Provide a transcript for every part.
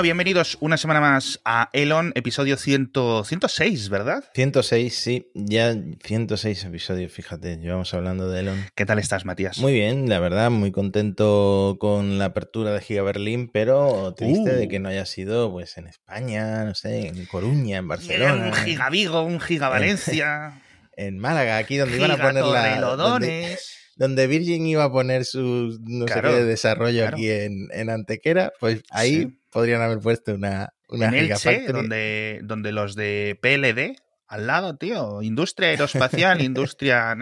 Bueno, bienvenidos una semana más a Elon, episodio 100, 106, ¿verdad? 106, sí, ya 106 episodios, fíjate, llevamos hablando de Elon. ¿Qué tal estás, Matías? Muy bien, la verdad, muy contento con la apertura de Giga Berlín, pero triste de Uh. que no haya sido pues en España, no sé, en Coruña, en Barcelona, Un giga Vigo, un giga Valencia, en Málaga, aquí donde iban a giga poner la... Donde, Virgin iba a poner su no Claro, sé qué de desarrollo claro. aquí en, en Antequera, pues ahí Sí. Podrían haber puesto una, una En Elche, donde, donde los de PLD, al lado, tío, industria aeroespacial, industria...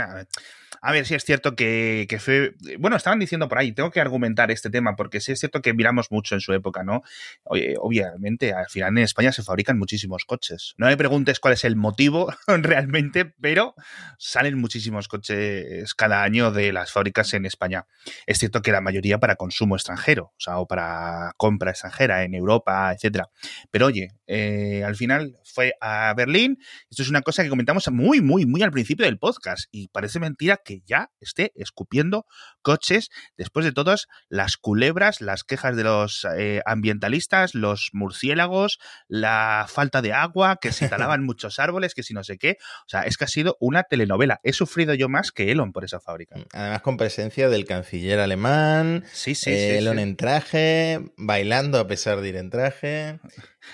A ver, sí es cierto que, fue... Bueno, estaban diciendo por ahí, tengo que argumentar este tema, porque sí es cierto que miramos mucho en su época, ¿no? Obviamente, al final en España se fabrican muchísimos coches. No me preguntes cuál es el motivo realmente, pero salen muchísimos coches cada año de las fábricas en España. Es cierto que la mayoría para consumo extranjero, o sea, o para compra extranjera en Europa, etcétera. Pero oye, eh, al final fue a Berlín. Esto es una cosa que comentamos muy, muy, muy al principio del podcast. Y parece mentira que ya esté escupiendo coches después de todas las culebras, las quejas de los eh, ambientalistas, los murciélagos, la falta de agua, que se talaban muchos árboles, que si no sé qué. O sea, es que ha sido una telenovela. He sufrido yo más que Elon por esa fábrica. Además con presencia del canciller alemán, Sí, sí, eh, sí. Elon sí. en traje, bailando a pesar de ir en traje.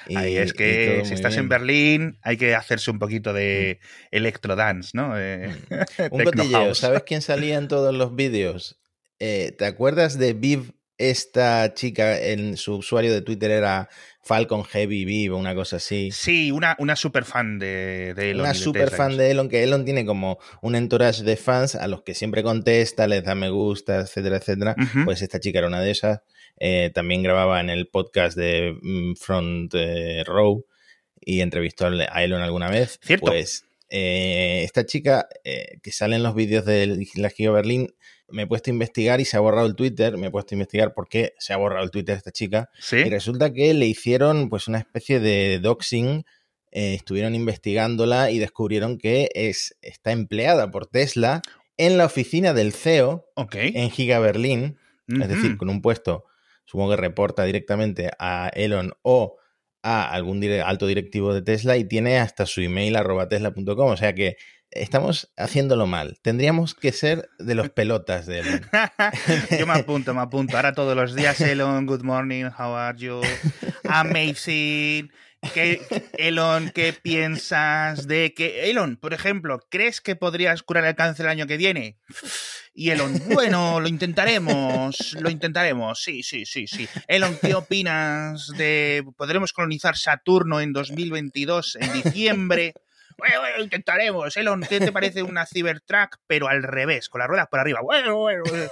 y- Ahí es que si estás en. Berlín hay que hacerse un poquito de electrodance, ¿no? Eh, Un cotilleo. ¿Sabes quién salía en todos los vídeos? Eh, ¿Te acuerdas de Viv, esta chica, en su usuario de Twitter era Falcon Heavy Viv o una cosa así? Sí, una, una super fan de, de Elon. Una super Tesla, fan de Elon, que Elon tiene como un entourage de fans a los que siempre contesta, les da me gusta, etcétera, etcétera. Pues esta chica era una de esas. Eh, también grababa en el podcast de mm, Front eh, Row y entrevistó a Elon alguna vez. Cierto. Pues eh, esta chica eh, que sale en los vídeos de la Giga Berlín, me he puesto a investigar y se ha borrado el Twitter. Me he puesto a investigar por qué se ha borrado el Twitter de esta chica. Sí. Y resulta que le hicieron pues una especie de doxing. eh, estuvieron investigándola y descubrieron que es, está empleada por Tesla en la oficina del CEO en Giga Berlín, es decir, con un puesto, supongo que reporta directamente a Elon o a algún alto directivo de Tesla y tiene hasta su email arroba tesla.com, o sea que estamos haciéndolo mal. Tendríamos que ser de los pelotas de Elon. Yo me apunto, me apunto. Ahora todos los días, Elon, good morning, how are you? Amazing. ¿Qué, Elon, ¿qué piensas de que... Elon, por ejemplo, ¿crees que podrías curar el cáncer el año que viene? Y Elon, bueno, lo intentaremos, lo intentaremos, sí, sí, sí, sí. Elon, ¿qué opinas de... ¿Podremos colonizar Saturno en 2022, en diciembre? Bueno, bueno, intentaremos. Elon, ¿qué te parece una Cybertruck, pero al revés, con las ruedas por arriba? Bueno, bueno, bueno.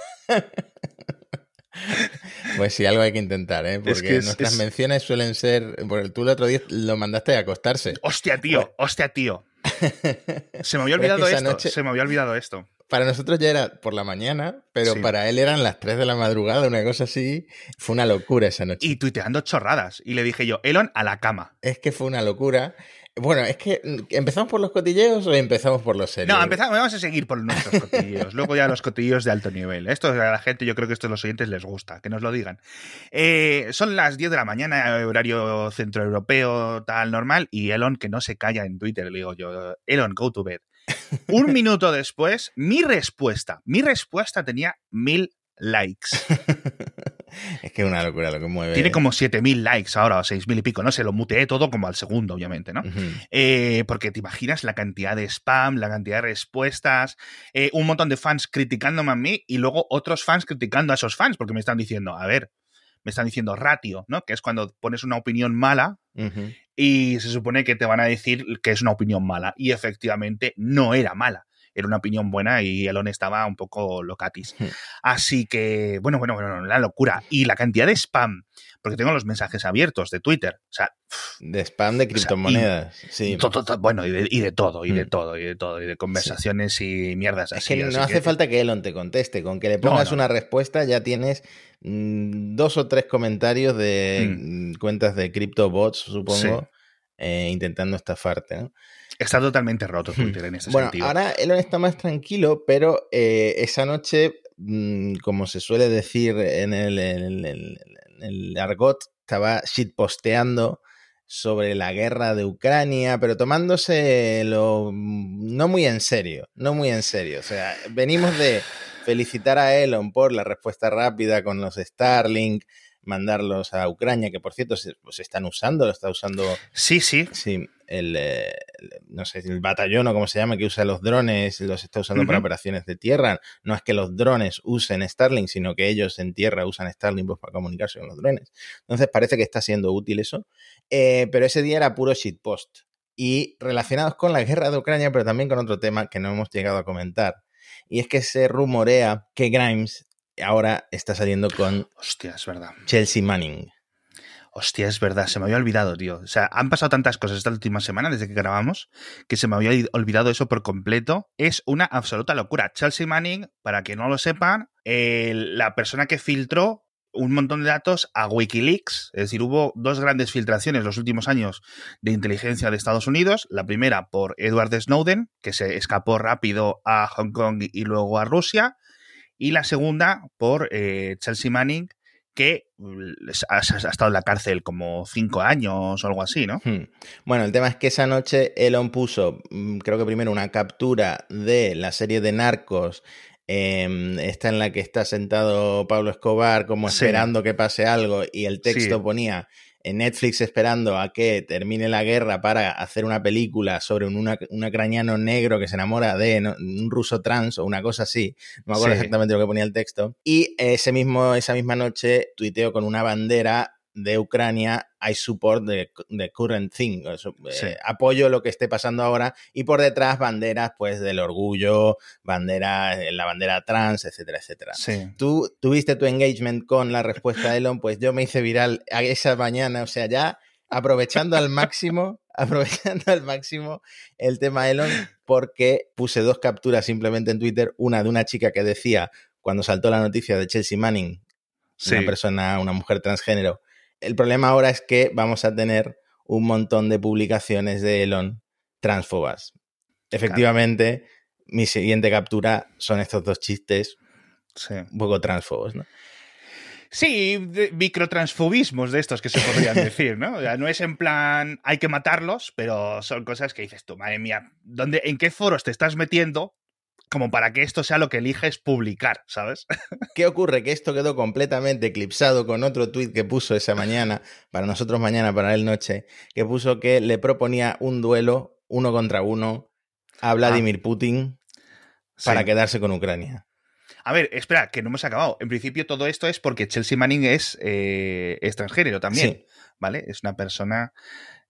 Pues sí, algo hay que intentar, ¿eh? porque que es- nuestras es- menciones suelen ser... Porque tú el otro día lo mandaste a acostarse. Hostia, tío, hostia, tío. Se me había olvidado esto. noche- Se me había olvidado esto. Para nosotros ya era por la mañana, pero Sí. para él eran las 3 de la madrugada, una cosa así. Fue una locura esa noche. Y tuiteando chorradas. Y le dije yo, Elon, a la cama. Es que fue una locura. Bueno, es que mm, ¿empezamos por los cotilleos o empezamos por los serios? No, empezamos, vamos a seguir por nuestros cotilleos. Luego ya los cotilleos de alto nivel. Esto a la gente, yo creo que esto a los oyentes les gusta, que nos lo digan. Eh, son las 10 de la mañana, horario centroeuropeo, tal normal, y Elon que no se calla en Twitter, le digo yo, Elon, go to bed. Un minuto después, mi respuesta, mi respuesta tenía mil likes. Es que es una locura lo que mueve. Tiene como 7000 likes ahora, o 6000 y pico, no sé, lo muteé todo como al segundo, obviamente, ¿no? Eh, porque te imaginas la cantidad de spam, la cantidad de respuestas, eh, un montón de fans criticándome a mí y luego otros fans criticando a esos fans, porque me están diciendo, a ver, me están diciendo ratio, ¿no? Que es cuando pones una opinión mala y se supone que te van a decir que es una opinión mala. Y efectivamente no era mala. Era una opinión buena y Elon estaba un poco locatis. Hmm. Así que, bueno, bueno, bueno, la locura. Y la cantidad de spam, porque tengo los mensajes abiertos de Twitter. O sea, De spam de criptomonedas. sí. to- to- to- bueno, y de, y de todo, y de Hmm. todo, y de todo, y de conversaciones y mierdas Es así. que no hace falta que Elon te conteste. Con que le pongas no. una respuesta ya tienes mm, dos o tres comentarios de mm, cuentas de CryptoBots, supongo, eh, intentando estafarte. ¿no? Está totalmente roto Twitter en ese bueno, sentido. ahora Elon está más tranquilo, pero eh, esa noche, mm, como se suele decir en el, en el- en el argot, estaba shitposteando sobre la guerra de Ucrania, pero tomándose lo mm, no muy en serio, no muy en serio. O sea, venimos de felicitar a Elon por la respuesta rápida con los Starlink, mandarlos a Ucrania, que por cierto se, pues, están usando, lo está usando Sí, sí. Sí, el, eh, el- no sé, el batallón o como se llama, que usa los drones, los está usando para operaciones de tierra. No es que los drones usen Starlink, sino que ellos en tierra usan Starlink pues, para comunicarse con los drones. Entonces parece que está siendo útil eso. Eh, pero ese día era puro shitpost. Y relacionados con la guerra de Ucrania, pero también con otro tema que no hemos llegado a comentar. Y es que se rumorea que Grimes ahora está saliendo con Hostia, es verdad. Chelsea Manning. Hostia, es verdad, se me había olvidado, tío. O sea, han pasado tantas cosas esta última semana desde que grabamos que se me había id- olvidado eso por completo. Es una absoluta locura. Chelsea Manning, para que no lo sepan, la persona que filtró un montón de datos a Wikileaks. Es decir, hubo dos grandes filtraciones los últimos años de inteligencia de Estados Unidos. La primera por Edward Snowden, que se escapó rápido a Hong Kong y luego a Rusia. Y la segunda por eh, Chelsea Manning, que mm, ha, estado en la cárcel como cinco años o algo así, ¿no? Hmm. Bueno, el tema es que esa noche Elon puso, mm, creo que primero una captura de la serie de Narcos, eh, esta en la que está sentado Pablo Escobar como Sí. esperando que pase algo y el texto Sí. ponía en Netflix esperando a que termine la guerra para hacer una película sobre un, una- un ucraniano negro que se enamora de ¿no? un ruso trans o una cosa así. No me acuerdo Sí. exactamente lo que ponía el texto. Y ese mismo, esa misma noche tuiteo con una bandera de Ucrania, I support the, the current thing. Eso, eh, Sí. apoyo lo que esté pasando ahora. Y por detrás banderas pues del orgullo, bandera, la bandera trans, etcétera, etcétera. Sí. Tú tuviste tu engagement con la respuesta de Elon, pues yo me hice viral a esa mañana, o sea, ya aprovechando al máximo, aprovechando al máximo el tema Elon, porque puse dos capturas simplemente en Twitter, una de una chica que decía, cuando saltó la noticia de Chelsea Manning, Sí. una persona, una mujer transgénero, el problema ahora es que vamos a tener un montón de publicaciones de Elon transfobas. Efectivamente, mi siguiente captura son estos dos chistes sí. un poco transfobos, ¿no? Sí, de- microtransfobismos de estos que se podrían decir, ¿no? O sea, no es en plan hay que matarlos, pero son cosas que dices tú, madre mía, ¿dónde, ¿en qué foros te estás metiendo como para que esto sea lo que eliges publicar, ¿sabes? ¿Qué ocurre? Que esto quedó completamente eclipsado con otro tuit que puso esa mañana, para nosotros mañana, para él noche, que puso que le proponía un duelo uno contra uno a Vladimir Putin para Sí. quedarse con Ucrania. A ver, espera, que no hemos acabado. En principio todo esto es porque Chelsea Manning es, eh, es transgénero también, Sí. ¿vale? Es una persona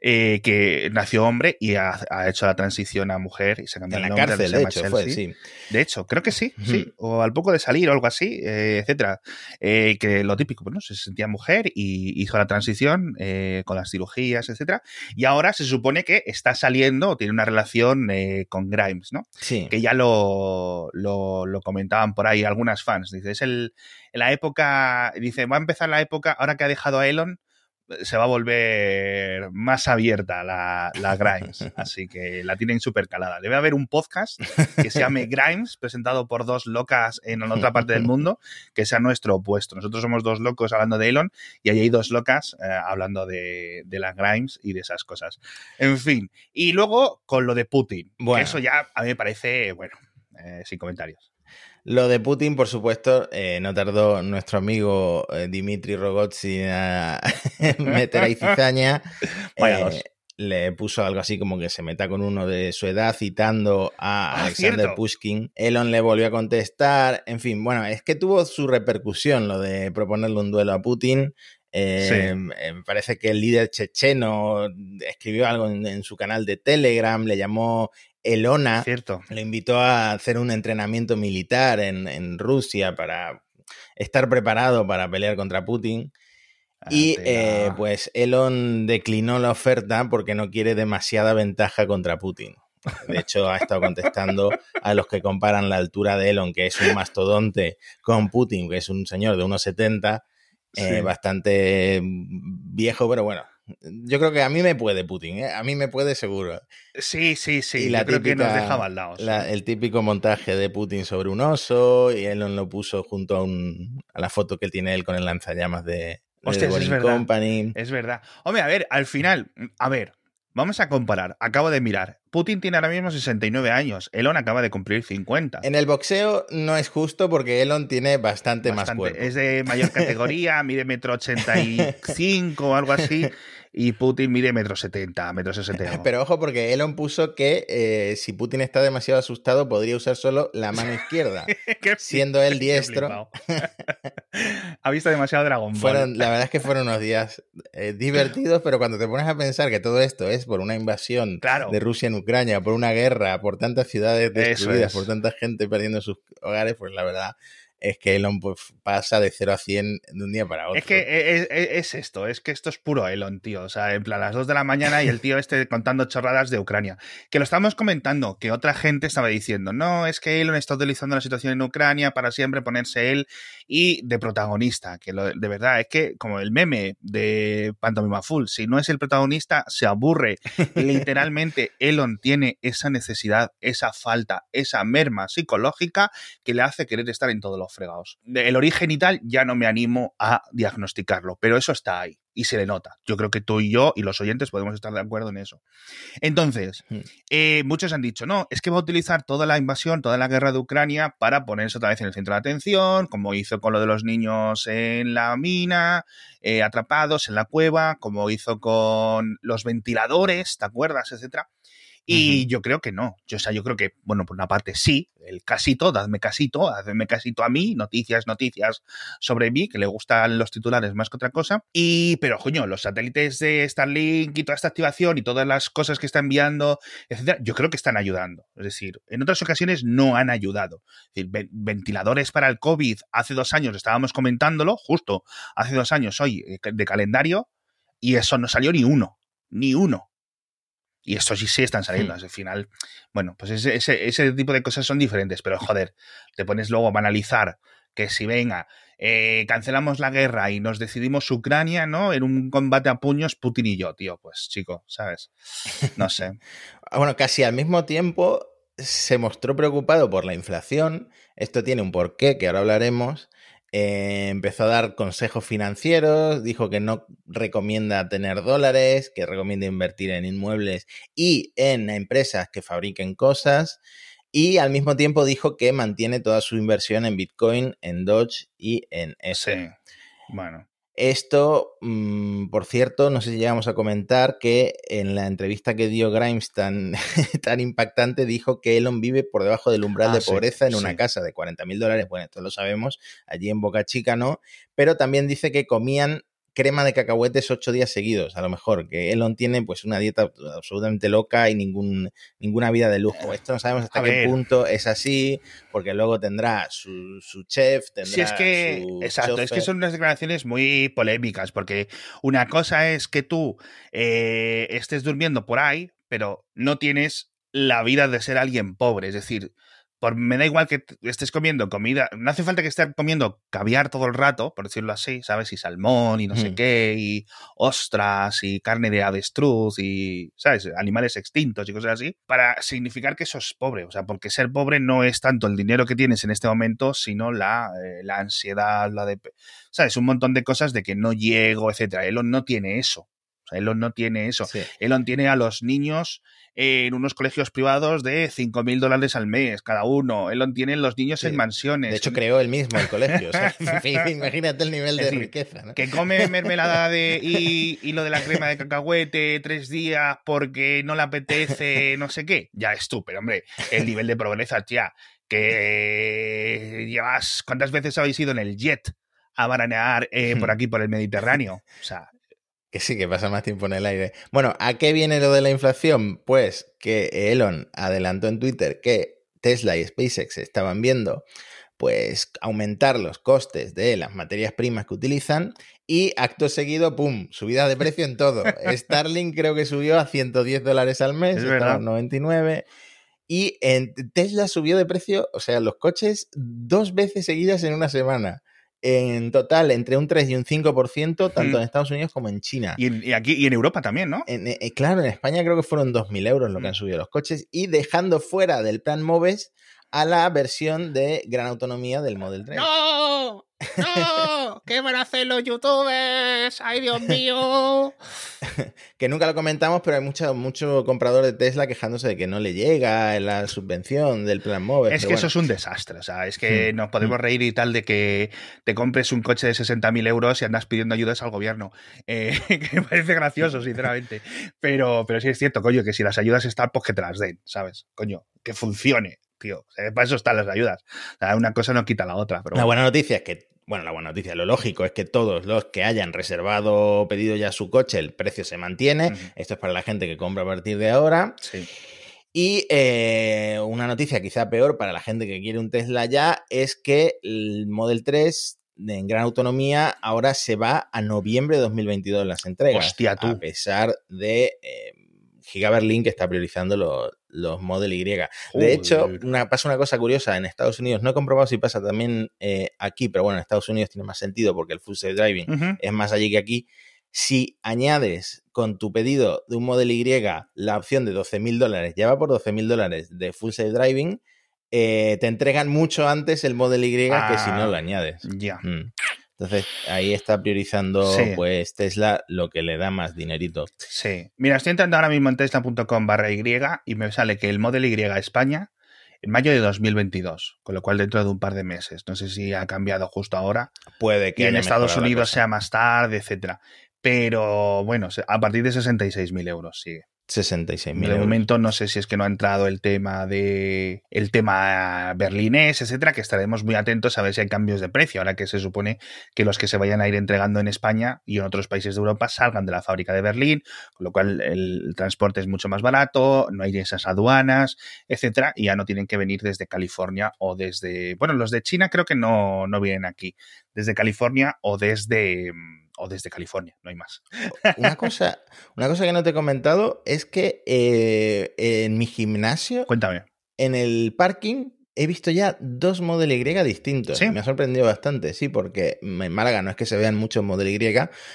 eh, que nació hombre y ha, ha hecho la transición a mujer y se ha cambiado En el la nombre, cárcel, se de hecho, fue, sí. De hecho, creo que sí, sí. O al poco de salir o algo así, eh, etcétera. Eh, que lo típico, bueno, se sentía mujer y hizo la transición con las cirugías, etcétera. Y ahora se supone que está saliendo o tiene una relación con Grimes, ¿no? Sí. Que ya lo, lo, lo comentaban por ahí algunas fans. Dice, es el, la época, dice, va a empezar la época, ahora que ha dejado a Elon, se va a volver más abierta la, la Grimes. Así que la tienen súper calada. Debe haber un podcast que se llame Grimes, presentado por dos locas en otra parte del mundo, que sea nuestro opuesto. Nosotros somos dos locos hablando de Elon y ahí hay dos locas eh, hablando de, de la Grimes y de esas cosas. En fin. Y luego con lo de Putin. que eso ya a mí me parece, bueno, eh, sin comentarios. Lo de Putin, por supuesto, eh, no tardó nuestro amigo eh, Dimitri Rogozin a meter ahí cizaña. Vaya dos. le puso algo así como que se meta con uno de su edad citando a Ah, Alexander cierto. Pushkin. Elon le volvió a contestar. En fin, bueno, es que tuvo su repercusión lo de proponerle un duelo a Putin. Eh, Sí. eh, Me parece que el líder checheno escribió algo en, en su canal de Telegram, le llamó Elona. Cierto. Le invitó a hacer un entrenamiento militar en, en Rusia para estar preparado para pelear contra Putin. Y Ante eh, pues Elon declinó la oferta porque no quiere demasiada ventaja contra Putin. De hecho, ha estado contestando a los que comparan la altura de Elon, que es un mastodonte, con Putin, que es un señor de unos 70, eh, Sí. bastante viejo, pero bueno, Yo creo que a mí me puede Putin, ¿eh? a mí me puede seguro. Sí, sí, sí. Y la creo que nos deja baldados. el típico montaje de Putin sobre un oso y Elon lo puso junto a, un, a la foto que tiene él con el lanzallamas de, Hostia, es verdad. Company. Es verdad. Hombre, a ver, al final, a ver, Vamos a comparar. Acabo de mirar. Putin tiene ahora mismo 69 años. Elon acaba de cumplir 50. En el boxeo no es justo porque Elon tiene bastante, más cuerpo. Es de mayor categoría, mide metro 85 o algo así. y Putin mide metro setenta, metro sesenta. Pero ojo, porque Elon puso que eh, si Putin está demasiado asustado, podría usar solo la mano izquierda, siendo él diestro. ha visto demasiado Dragon Ball. la verdad es que fueron unos días eh, divertidos, pero cuando te pones a pensar que todo esto es por una invasión de Rusia en Ucrania, por una guerra, por tantas ciudades destruidas, por tanta gente perdiendo sus hogares, pues la verdad es que Elon pues, pasa de 0 a 100 de un día para otro. Es que e, e, e, es, esto, es que esto es puro Elon, tío. O sea, en plan, a las 2 de la mañana y el tío este contando chorradas de Ucrania. Que lo estamos comentando, que otra gente estaba diciendo, no, es que Elon está utilizando la situación en Ucrania para siempre ponerse él y de protagonista. Que de verdad, es que como el meme de Pantomima Full, si no es el protagonista, se aburre. Literalmente, Elon tiene esa necesidad, esa falta, esa merma psicológica que le hace querer estar en todos los fregados. El origen y tal ya no me animo a diagnosticarlo, pero eso está ahí y se le nota. Yo creo que tú y yo y los oyentes podemos estar de acuerdo en eso. Entonces, hmm. eh, muchos han dicho, no, es que va a utilizar toda la invasión, toda la guerra de Ucrania para ponerse otra vez en el centro de atención, como hizo con lo de los niños en la mina, eh, atrapados en la cueva, como hizo con los ventiladores, ¿te acuerdas? etcétera. Y yo creo que no. Yo, o sea, yo creo que, bueno, por una parte sí, el casito, dadme casito, dadme casito a mí, noticias, noticias sobre mí, que le gustan los titulares más que otra cosa. Y, pero, coño, los satélites de Starlink y toda esta activación y todas las cosas que está enviando, etcétera, yo creo que están ayudando. Es decir, en otras ocasiones no han ayudado. Ventiladores para el COVID, hace dos años estábamos comentándolo, justo hace dos años hoy, eh, de calendario, y eso no salió ni uno, ni uno. Y estos sí, sí están saliendo. Hmm. Al final, bueno, pues ese, ese, tipo de cosas son diferentes, pero joder, te pones luego a banalizar que si venga, eh, cancelamos la guerra y nos decidimos Ucrania, ¿no? En un combate a puños, Putin y yo, tío. Pues chico, ¿sabes? No sé. bueno, casi al mismo tiempo se mostró preocupado por la inflación. Esto tiene un porqué que ahora hablaremos. Eh, empezó a dar consejos financieros, dijo que no recomienda tener dólares, que recomienda invertir en inmuebles y en empresas que fabriquen cosas. Y al mismo tiempo dijo que mantiene toda su inversión en Bitcoin, en Doge y en S. Bueno. Esto, mm, por cierto, no sé si llegamos a comentar que en la entrevista que dio Grimes tan, tan impactante dijo que Elon vive por debajo del umbral ah, de pobreza en una casa de 40 mil dólares. Bueno, esto lo sabemos, allí en Boca Chica no, pero también dice que comían crema de cacahuetes ocho días seguidos, a lo mejor, que Elon tiene pues una dieta absolutamente loca y ningún, ninguna vida de lujo. Esto no sabemos hasta qué punto es así, porque luego tendrá su, chef, tendrá sí, es que, exacto, es que son unas declaraciones muy polémicas, porque una cosa es que tú eh, estés durmiendo por ahí, pero no tienes la vida de ser alguien pobre, es decir, me da igual que estés comiendo comida, no hace falta que estés comiendo caviar todo el rato, por decirlo así, ¿sabes? Y salmón y no sé mm. qué, y ostras y carne de avestruz y, ¿sabes? Animales extintos y cosas así, para significar que sos pobre, o sea, porque ser pobre no es tanto el dinero que tienes en este momento, sino la, eh, la ansiedad, la de, ¿sabes? Un montón de cosas de que no llego, etcétera. Elon no tiene eso. Sea, Elon no tiene eso. Elon tiene a los niños en unos colegios privados de 5.000 dólares al mes cada uno. Él tiene los niños en mansiones. De hecho, creó él mismo el colegio. imagínate el nivel de riqueza. Que come mermelada de, y, lo de la crema de cacahuete tres días porque no le apetece no sé qué. Ya es tú, pero hombre, el nivel de pobreza, tía. Que llevas. ¿Cuántas veces habéis ido en el jet a baranear eh, por aquí, por el Mediterráneo? O sea, que sí, que pasa más tiempo en el aire. Bueno, ¿a qué viene lo de la inflación? Pues que Elon adelantó en Twitter que Tesla y SpaceX estaban viendo pues aumentar los costes de las materias primas que utilizan y acto seguido, ¡pum!, subida de precio en todo. Starlink creo que subió a 110 dólares al mes, es verdad. 99. Y en Tesla subió de precio, o sea, los coches dos veces seguidas en una semana. En total entre un 3 y un 5%, tanto en Estados Unidos como en China. Y, aquí y en Europa también, ¿no? Eh, claro, en España creo que fueron 2.000 euros lo que han subido los coches y dejando fuera del plan MOVES a la versión de gran autonomía del Model 3. ¡No! ¡No! ¿Qué van a hacer los youtubers? ¡Ay, Dios mío! que nunca lo comentamos, pero hay mucho, mucho comprador de Tesla quejándose de que no le llega la subvención del plan móvil. Es que eso es un desastre. O sea, es que hmm. nos podemos hmm. reír y tal de que te compres un coche de 60.000 euros y andas pidiendo ayudas al gobierno. Eh, que me parece gracioso, sinceramente. Pero, pero sí es cierto, coño, que si las ayudas están, pues que te las den, ¿sabes? Coño, que funcione tío. para eso están las ayudas. una cosa no quita la otra. Pero la buena noticia es que bueno, la buena noticia, lo lógico es que todos los que hayan reservado o pedido ya su coche, el precio se mantiene. Esto es para la gente que compra a partir de ahora. Sí. Y eh, una noticia quizá peor para la gente que quiere un Tesla ya es que el Model 3 en gran autonomía ahora se va a noviembre de 2022 las entregas. Hostia, tú. A pesar de eh, Gigaberlin que está priorizando los, los Model Y. De hecho, una, pasa una cosa curiosa en Estados Unidos. No he comprobado si pasa también eh, aquí, pero bueno, en Estados Unidos tiene más sentido porque el full self driving es más allí que aquí. Si añades con tu pedido de un Model Y la opción de 12 mil dólares, ya va por 12 mil dólares de full self driving, eh, te entregan mucho antes el Model Y que si no lo ah, añades. Ya. Mm. Entonces, ahí está priorizando pues Tesla lo que le da más dinerito. Sí. Mira, estoy entrando ahora mismo en tesla.com barra Y y me sale que el Model Y España en mayo de 2022, con lo cual dentro de un par de meses. No sé si ha cambiado justo ahora. Puede que en Estados Unidos sea más tarde, etcétera. Pero bueno, a partir de 66.000 euros sigue. 66 mil. De momento no sé si es que no ha entrado el tema de el tema berlinés, etcétera, que estaremos muy atentos a ver si hay cambios de precio, ahora que se supone que los que se vayan a ir entregando en España y en otros países de Europa salgan de la fábrica de Berlín, con lo cual el transporte es mucho más barato, no hay esas aduanas, etcétera, y ya no tienen que venir desde California o desde, bueno, los de China creo que no, no vienen aquí, desde California o desde o desde California, no hay más. Una cosa, una cosa que no te he comentado es que eh, en mi gimnasio, cuéntame, en el parking he visto ya dos Model Y distintos. Me ha sorprendido bastante, sí, porque en Málaga no es que se vean muchos Model Y,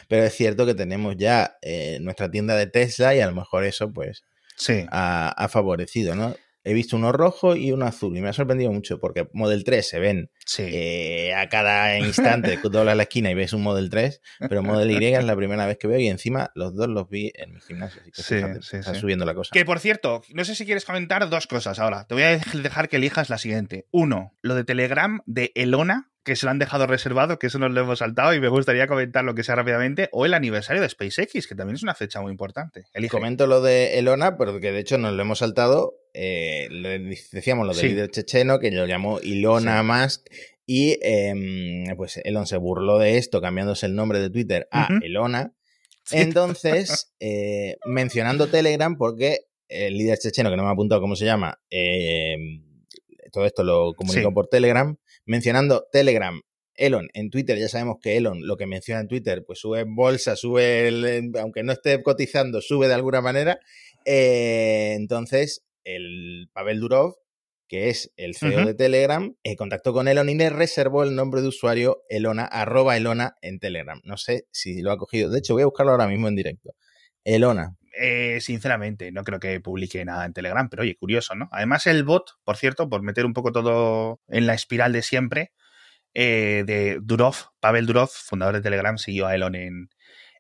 pero es cierto que tenemos ya eh, nuestra tienda de Tesla y a lo mejor eso, pues, sí. ha, ha favorecido, ¿no? He visto uno rojo y uno azul y me ha sorprendido mucho porque Model 3 se ven eh, a cada instante, doblas la esquina y ves un Model 3, pero Model Y es la primera vez que veo y encima los dos los vi en mi gimnasio. Así que sí, está subiendo la cosa. Que por cierto, no sé si quieres comentar dos cosas ahora. Te voy a dejar que elijas la siguiente. Uno, lo de Telegram de Elona, que se lo han dejado reservado, que eso nos lo hemos saltado y me gustaría comentar lo que sea rápidamente, o el aniversario de SpaceX, que también es una fecha muy importante. Comento lo de Elona, porque de hecho nos lo hemos saltado. Eh, decíamos lo del líder checheno, que lo llamó Ilona Musk, y em, pues Elon se burló de esto, cambiándose el nombre de Twitter a Elona. Entonces, eh, mencionando Telegram, porque el líder checheno, que no me ha apuntado cómo se llama, em, todo esto lo comunicó por Telegram, mencionando Telegram, Elon en Twitter, ya sabemos que Elon lo que menciona en Twitter, pues sube en bolsa, sube, aunque no esté cotizando, sube de alguna manera. Eh, entonces, el Pavel Durov, que es el CEO de Telegram, eh, contactó con Elon y le reservó el nombre de usuario Elona, arroba Elona en Telegram. No sé si lo ha cogido. De hecho, voy a buscarlo ahora mismo en directo. Elona. Eh, sinceramente, no creo que publique nada en Telegram, pero oye, curioso, ¿no? Además, el bot, por cierto, por meter un poco todo en la espiral de siempre, eh, de Durov, Pavel Durov, fundador de Telegram, siguió a Elon en,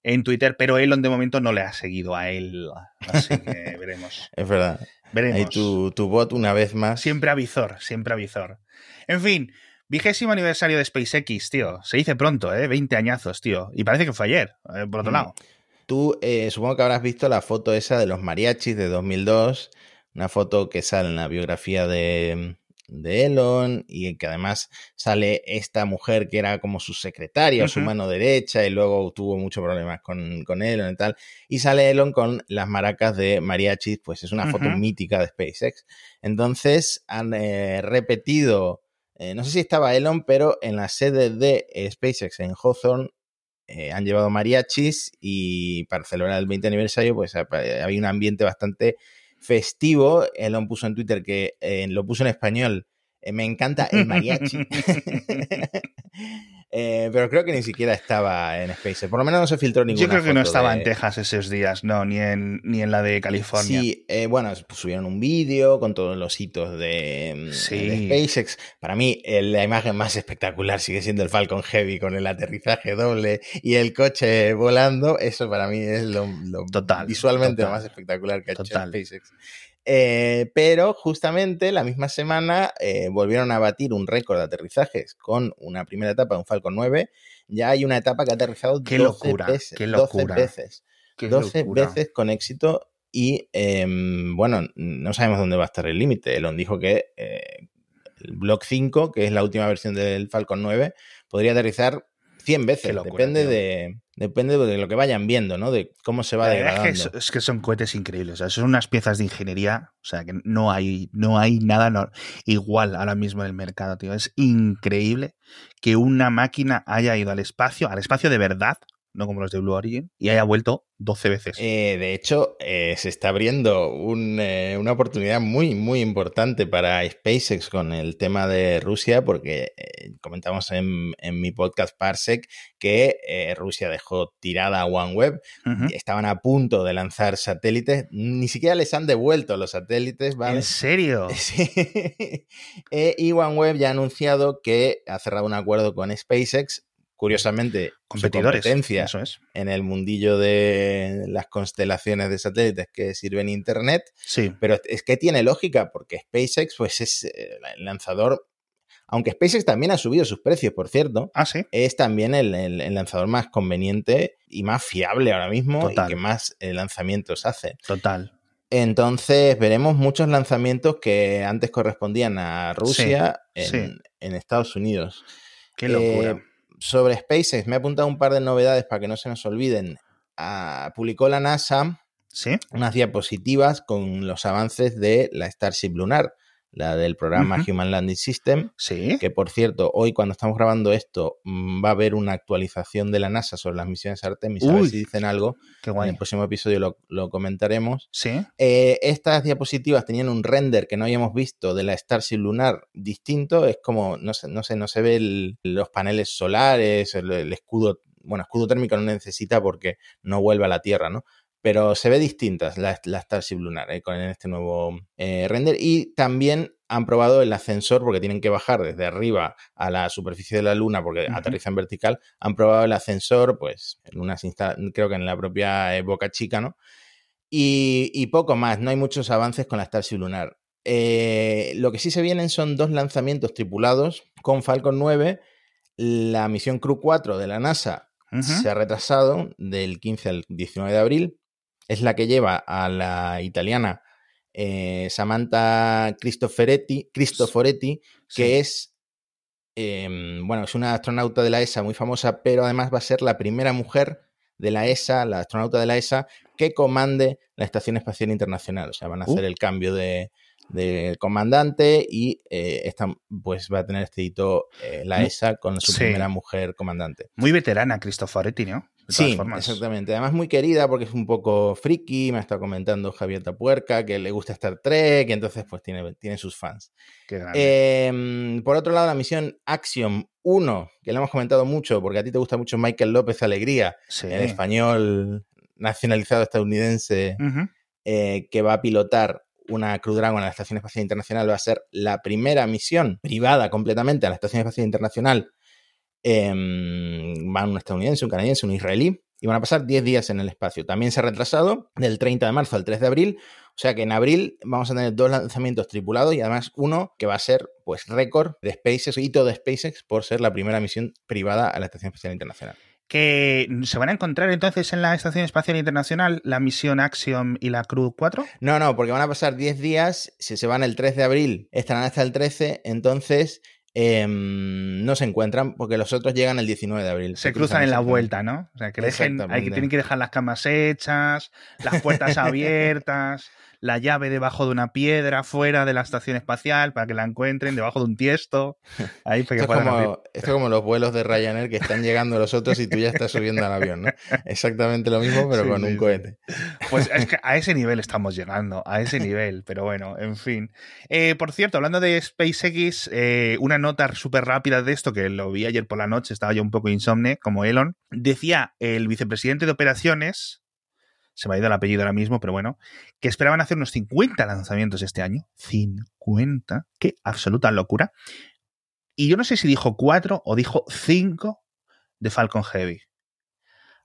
en Twitter, pero Elon de momento no le ha seguido a él, así que veremos. es verdad. Veremos. Y tu, tu, bot una vez más. Siempre avisor, siempre avisor. En fin, vigésimo aniversario de SpaceX, tío. Se dice pronto, ¿eh? 20 añazos, tío. Y parece que fue ayer, eh, por otro mm. lado. Tú eh, supongo que habrás visto la foto esa de los mariachis de 2002, una foto que sale en la biografía de, de Elon y que además sale esta mujer que era como su secretaria, su mano derecha y luego tuvo muchos problemas con, con, Elon y tal. Y sale Elon con las maracas de mariachis, pues es una foto mítica de SpaceX. Entonces han eh, repetido, eh, no sé si estaba Elon, pero en la sede de SpaceX en Hawthorne eh, han llevado mariachis y para celebrar el 20 aniversario, pues había un ambiente bastante festivo. Elon puso en Twitter que eh, lo puso en español. Eh, me encanta el mariachi. Eh, pero creo que ni siquiera estaba en SpaceX. Por lo menos no se filtró ninguna Yo creo que no estaba de- en Texas esos días, no, ni en, ni en la de California. Sí, eh, bueno, pues subieron un vídeo con todos los hitos de, mm, Sí. de SpaceX. Para mí, eh, la imagen más espectacular sigue siendo el Falcon Heavy con el aterrizaje doble y el coche volando. Eso para mí es lo, lo Total, visualmente lo más espectacular que ha hecho. SpaceX. Eh, pero justamente la misma semana eh, volvieron a batir un récord de aterrizajes con una primera etapa de un Falcon 9. Ya hay una etapa que ha aterrizado Qué 12 locura, veces. qué 12 locura. veces. Qué 12 locura. veces con éxito y em, bueno, no sabemos dónde va a estar el límite. Elon dijo que eh, el Block 5, que es la última versión del Falcon 9, podría aterrizar 100 veces. Locura, depende, de, depende de lo que vayan viendo, ¿no? De cómo se va degradando. es, que, es- es que son cohetes increíbles. O sea, son unas piezas de ingeniería. O sea, que no hay, no hay nada no- igual ahora mismo en el mercado, tío. Es increíble que una máquina haya ido al espacio, al espacio de verdad, no como los de Blue Origin, y haya vuelto 12 veces. Eh, de hecho, eh, se está abriendo un, eh, una oportunidad muy, muy importante para SpaceX con el tema de Rusia, porque comentamos en, en mi podcast Parsec que Rusia dejó tirada a OneWeb, estaban a punto de lanzar satélites, ni siquiera les han devuelto los satélites, ¿vale? ¿En serio? Sí. Y OneWeb ya ha anunciado que ha cerrado un acuerdo con SpaceX. Curiosamente, su Competidores. competencia Eso es. en el mundillo de las constelaciones de satélites que sirven Internet, Sí. pero es que tiene lógica porque SpaceX pues es eh, el lanzador, aunque SpaceX también ha subido sus precios, por cierto, Ah, sí. es también el, el- el lanzador más conveniente y más fiable ahora mismo Total. y que más eh, lanzamientos hace. Total. Entonces veremos muchos lanzamientos que antes correspondían a Rusia Sí, en, sí. en Estados Unidos. Qué locura. Eh, sobre SpaceX, me he apuntado un par de novedades para que no se nos olviden. Ah, publicó la NASA sí. unas diapositivas con los avances de la Starship Lunar, la del programa. Human Landing System, Sí. que por cierto, hoy cuando estamos grabando esto mm, va a haber una actualización de la NASA sobre las misiones Artemis, a ver Uy. si dicen algo. Qué En el próximo episodio lo, lo comentaremos. Sí. Eh, estas diapositivas tenían un render que no habíamos visto de la Starship Lunar distinto. Es como, no sé, no, sé, no se ve el- los paneles solares, el, el escudo. Bueno, escudo térmico no necesita porque no vuelve a la Tierra, ¿no? Pero se ve distintas la, la Starship Lunar eh, con este nuevo eh, render. Y también han probado el ascensor porque tienen que bajar desde arriba a la superficie de la Luna porque Ujú. aterriza en vertical. Han probado el ascensor, pues, en unas insta- creo que en la propia eh, Boca Chica, ¿no? Y, y poco más, no hay muchos avances con la Starship Lunar. Eh, lo que sí se vienen son dos lanzamientos tripulados con Falcon 9. La misión Crew 4 de la NASA se ha retrasado del 15 al 19 de abril. Es la que lleva a la italiana eh, Samantha Cristoforetti, Cristoforetti Sí. que es, eh, bueno, es una astronauta de la ESA muy famosa, pero además va a ser la primera mujer de la ESA, la astronauta de la ESA, que comande la Estación Espacial Internacional. O sea, van a Uh. hacer el cambio de, de comandante y eh, esta, pues va a tener este hito eh, la ESA con su sí. primera mujer comandante. Muy veterana Cristoforetti, ¿no? De Sí, formas. exactamente. Además muy querida porque es un poco friki, me ha estado comentando Javier Tapuerca que le gusta Star Trek entonces pues tiene, tiene sus fans. Qué grande. Eh, por otro lado, la misión Axiom 1, que le hemos comentado mucho, porque a ti te gusta mucho Michael López Alegría, sí. el español nacionalizado estadounidense, eh, que va a pilotar una Crew Dragon a la Estación Espacial Internacional, va a ser la primera misión privada completamente a la Estación Espacial Internacional. Eh, van un estadounidense, un canadiense, un israelí, y van a pasar 10 días en el espacio. También se ha retrasado del 30 de marzo al 3 de abril, o sea que en abril vamos a tener dos lanzamientos tripulados y además uno que va a ser pues récord de SpaceX, hito de SpaceX por ser la primera misión privada a la Estación Espacial Internacional. Que se van a encontrar entonces en la Estación Espacial Internacional la misión Axiom y la Crew 4. No, no, porque van a pasar 10 días, si se van el 3 de abril, estarán hasta el 13, entonces em, no se encuentran porque los otros llegan el 19 de abril. Se cruzan en la vuelta, ¿no? O sea, que dejen, hay que tienen que dejar las camas hechas, las puertas abiertas, la llave debajo de una piedra fuera de la estación espacial para que la encuentren, debajo de un tiesto. Ahí esto, es como, esto, es como, los vuelos de Ryanair que están llegando los otros y tú ya estás subiendo al avión, ¿no? Exactamente lo mismo, pero con un cohete. Pues es que a ese nivel estamos llegando, a ese nivel, pero bueno, en fin. Eh, por cierto, hablando de SpaceX, eh, una nota súper rápida de esto, que lo vi ayer por la noche, estaba yo un poco insomne, como Elon, decía el vicepresidente de operaciones, se me ha ido el apellido ahora mismo, pero bueno, que esperaban hacer unos 50 lanzamientos este año. 50, qué absoluta locura. Y yo no sé si dijo 4 o dijo 5 de Falcon Heavy.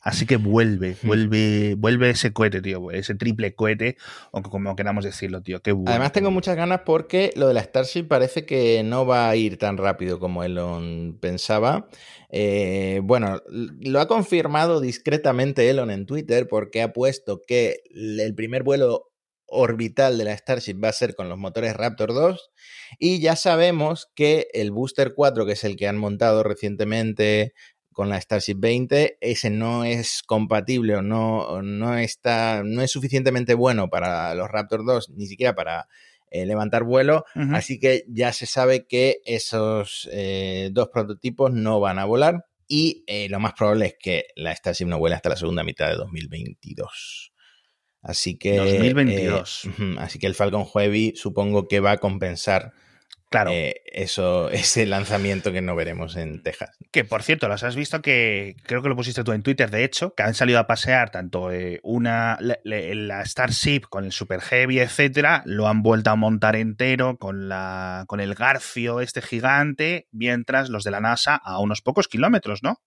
Así que vuelve, hmm. vuelve, vuelve ese cohete, tío, ese triple cohete, o como queramos decirlo, tío. Qué Además tengo muchas ganas porque lo de la Starship parece que no va a ir tan rápido como Elon pensaba. Eh, bueno, lo ha confirmado discretamente Elon en Twitter porque ha puesto que el primer vuelo orbital de la Starship va a ser con los motores Raptor 2 y ya sabemos que el Booster 4, que es el que han montado recientemente con la Starship 20, ese no es compatible o no, no, está, no es suficientemente bueno para los Raptor 2, ni siquiera para eh, levantar vuelo, así que ya se sabe que esos eh, dos prototipos no van a volar y eh, lo más probable es que la Starship no vuele hasta la segunda mitad de 2022. Así que, 2022. así que el Falcon Heavy supongo que va a compensar Claro. Eh, eso, ese lanzamiento que no veremos en Texas. Que por cierto, las has visto que creo que lo pusiste tú en Twitter, de hecho, que han salido a pasear tanto eh, una la, Starship con el Super Heavy, etcétera, lo han vuelto a montar entero con la con el Garfio este gigante, mientras los de la NASA a unos pocos kilómetros, ¿no?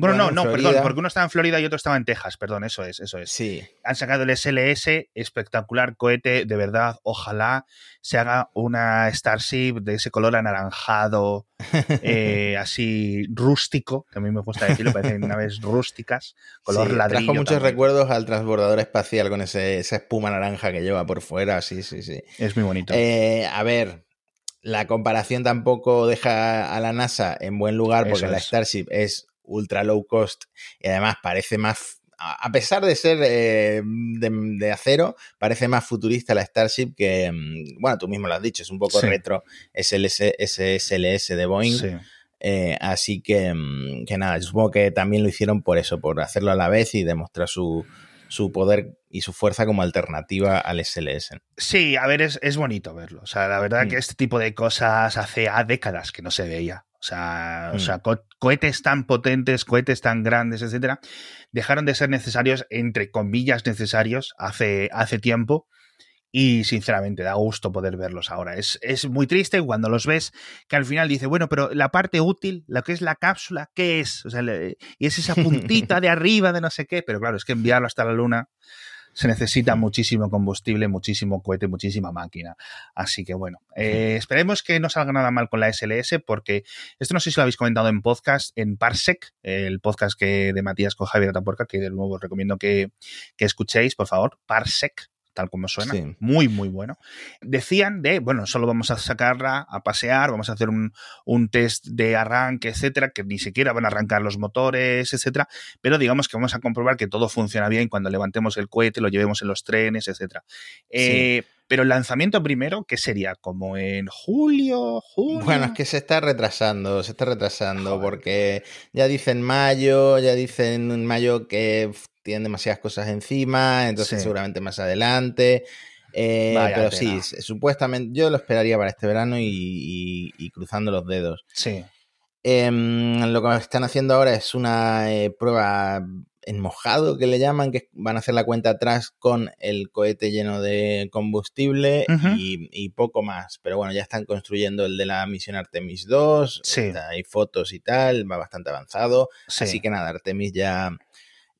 Bueno, no, no, perdón, porque uno estaba en Florida y otro estaba en Texas, perdón, eso es, eso es. Sí. Han sacado el SLS, espectacular cohete, de verdad, ojalá se haga una Starship de ese color anaranjado, eh, así rústico, que a mí me gusta decirlo, parecen naves rústicas, color sí, ladrillo. Trajo muchos recuerdos al transbordador espacial con ese, esa espuma naranja que lleva por fuera, sí, sí, sí. Es muy bonito. Eh, a ver, la comparación tampoco deja a la NASA en buen lugar porque la Starship es ultra low cost y además parece más, a pesar de ser eh, de, acero, parece más futurista la Starship que, mm, bueno, tú mismo lo has dicho, es un poco retro, el SLS de Boeing. Eh, así que, mm, que nada, supongo que también lo hicieron por eso, por hacerlo a la vez y demostrar su, su poder y su fuerza como alternativa al SLS. Sí, a ver, es, es bonito verlo. O sea, la verdad que mm. este tipo de cosas hace a décadas que no se veía. O sea, o sea mm. cohetes tan potentes, cohetes tan grandes, etcétera, dejaron de ser necesarios, entre comillas, necesarios hace, hace tiempo. Y sinceramente da gusto poder verlos ahora. Es, es, muy triste cuando los ves que al final dice, bueno, pero la parte útil, lo que es la cápsula, ¿qué es? O sea, y es esa puntita de arriba de no sé qué, pero claro, es que enviarlo hasta la luna se necesita muchísimo combustible, muchísimo cohete, muchísima máquina. Así que bueno, eh, esperemos que no salga nada mal con la SLS, porque esto no sé si lo habéis comentado en podcast, en Parsec, el podcast que de Matías con Javier Taporca, que de nuevo os recomiendo que, que escuchéis, por favor, Parsec, tal como suena, muy, muy bueno. Decían de, bueno, solo vamos a sacarla a pasear, vamos a hacer un, un, test de arranque, etcétera, que ni siquiera van a arrancar los motores, etcétera, pero digamos que vamos a comprobar que todo funciona bien cuando levantemos el cohete, lo llevemos en los trenes, etcétera. Eh, pero el lanzamiento primero, ¿qué sería? ¿Como en julio, julio? Bueno, es que se está retrasando, se está retrasando, porque ya dicen mayo, ya dicen en mayo que tienen demasiadas cosas encima, entonces seguramente más adelante. Eh, pero sí, supuestamente yo lo esperaría para este verano y, cruzando los dedos. Sí. Em, lo que están haciendo ahora es una eh, prueba en mojado que le llaman, que van a hacer la cuenta atrás con el cohete lleno de combustible y, poco más. Pero bueno, ya están construyendo el de la misión Artemis 2, hay fotos y tal, va bastante avanzado. Así que nada, Artemis ya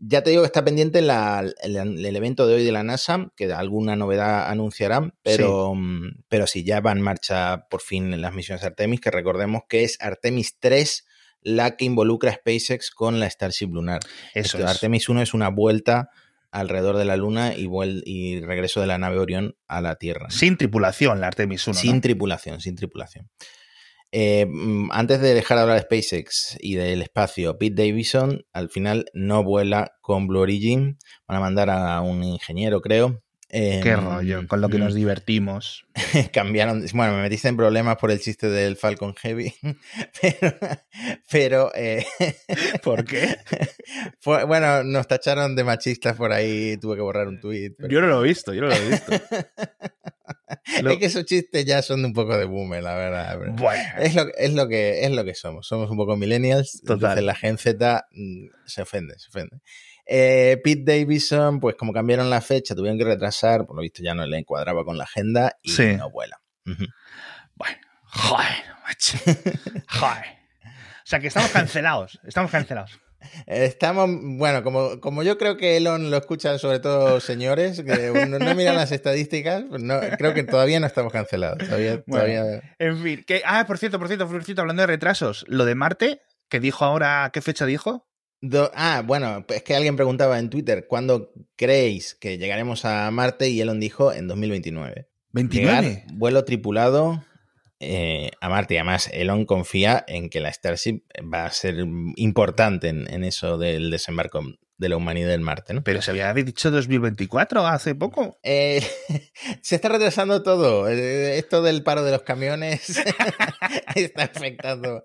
ya te digo que está pendiente el, evento de hoy de la NASA, que alguna novedad anunciarán, pero sí. Mm, pero sí, ya va en marcha por fin las misiones Artemis, que recordemos que es Artemis 3 la que involucra a SpaceX con la Starship Lunar. Eso Artemis 1 es una vuelta alrededor de la Luna y, y regreso de la nave Orión a la Tierra. Sin tripulación, la Artemis 1. Sin tripulación, sin tripulación. Eh, mm, antes de dejar de hablar de SpaceX y del espacio, Pete Davidson al final no vuela con Blue Origin. Van a mandar a un ingeniero, creo, Qué Em, rollo, con lo que mm, nos divertimos. cambiaron. Bueno, me metiste en problemas por el chiste del Falcon Heavy, pero, pero eh, ¿Por qué? fue- bueno, nos tacharon de machistas por ahí, tuve que borrar un tuit. pero- Yo no lo he visto, yo no lo he visto. Lo- Es que esos chistes ya son un poco de boomer, la verdad. Bueno, Es lo, es, lo que, es lo que somos. Somos un poco millennials. Total. Entonces la Gen Z mm, se ofende, se ofende. Eh, Pete Davidson, pues como cambiaron la fecha, tuvieron que retrasar, por lo visto ya no le encuadraba con la agenda y Sí. no vuela. Bueno, joder, macho. Joder. O sea que estamos cancelados, estamos cancelados. Estamos, bueno, como, como yo creo que Elon lo escuchan sobre todo señores, que no, no miran las estadísticas, pues no, creo que todavía no estamos cancelados. Todavía, Bueno. todavía- En fin, que, ah, por cierto, por cierto, por cierto, hablando de retrasos, lo de Marte, que dijo ahora, ¿qué fecha dijo? Do- ah, bueno, es que alguien preguntaba en Twitter, ¿cuándo creéis que llegaremos a Marte? Y Elon dijo en 2029. 29. Llegar vuelo tripulado eh, a Marte. Y además, Elon confía en que la Starship va a ser importante en, en eso del desembarco de la humanidad en Marte, ¿no? Pero se había dicho 2024 hace poco. Eh, se está retrasando todo. Eh, Esto del paro de los camiones está afectando.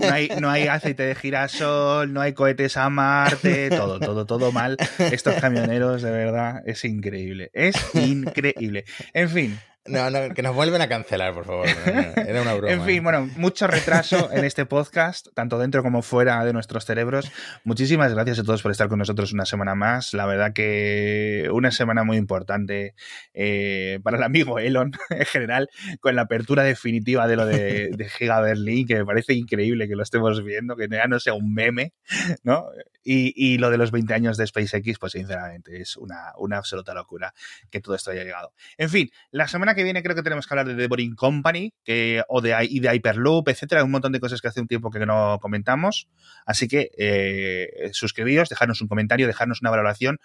No hay, no hay aceite de girasol, no hay cohetes a Marte, todo, todo, todo mal. Estos camioneros, de verdad, es increíble. Es increíble. En fin, No, no, que nos vuelven a cancelar, por favor. No, no, Era una broma. en fin, bueno, mucho retraso en este podcast, tanto dentro como fuera de nuestros cerebros. Muchísimas gracias a todos por estar con nosotros una semana más. La verdad que una semana muy importante eh, para el amigo Elon en general, con la apertura definitiva de lo de, de Giga Berlin, que me parece increíble que lo estemos viendo, que ya no sea un meme, ¿no? Y, y lo de los 20 años de SpaceX, pues sinceramente es una, una absoluta locura que todo esto haya llegado. En fin, la semana que viene creo que tenemos que hablar de The Boring Company que, o de, y de Hyperloop, etcétera, un montón de cosas que hace un tiempo que no comentamos. Así que eh, suscribíos, dejadnos un comentario, dejadnos una valoración.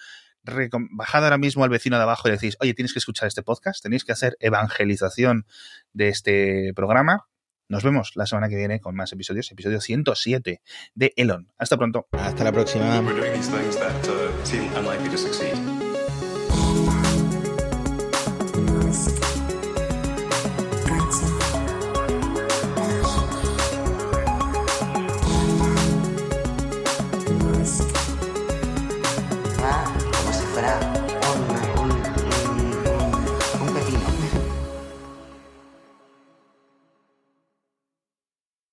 Bajad ahora mismo al vecino de abajo y decís, oye, tienes que escuchar este podcast, tenéis que hacer evangelización de este programa. Nos vemos la semana que viene con más episodios, episodio 107 de Elon. Hasta pronto. Hasta la próxima.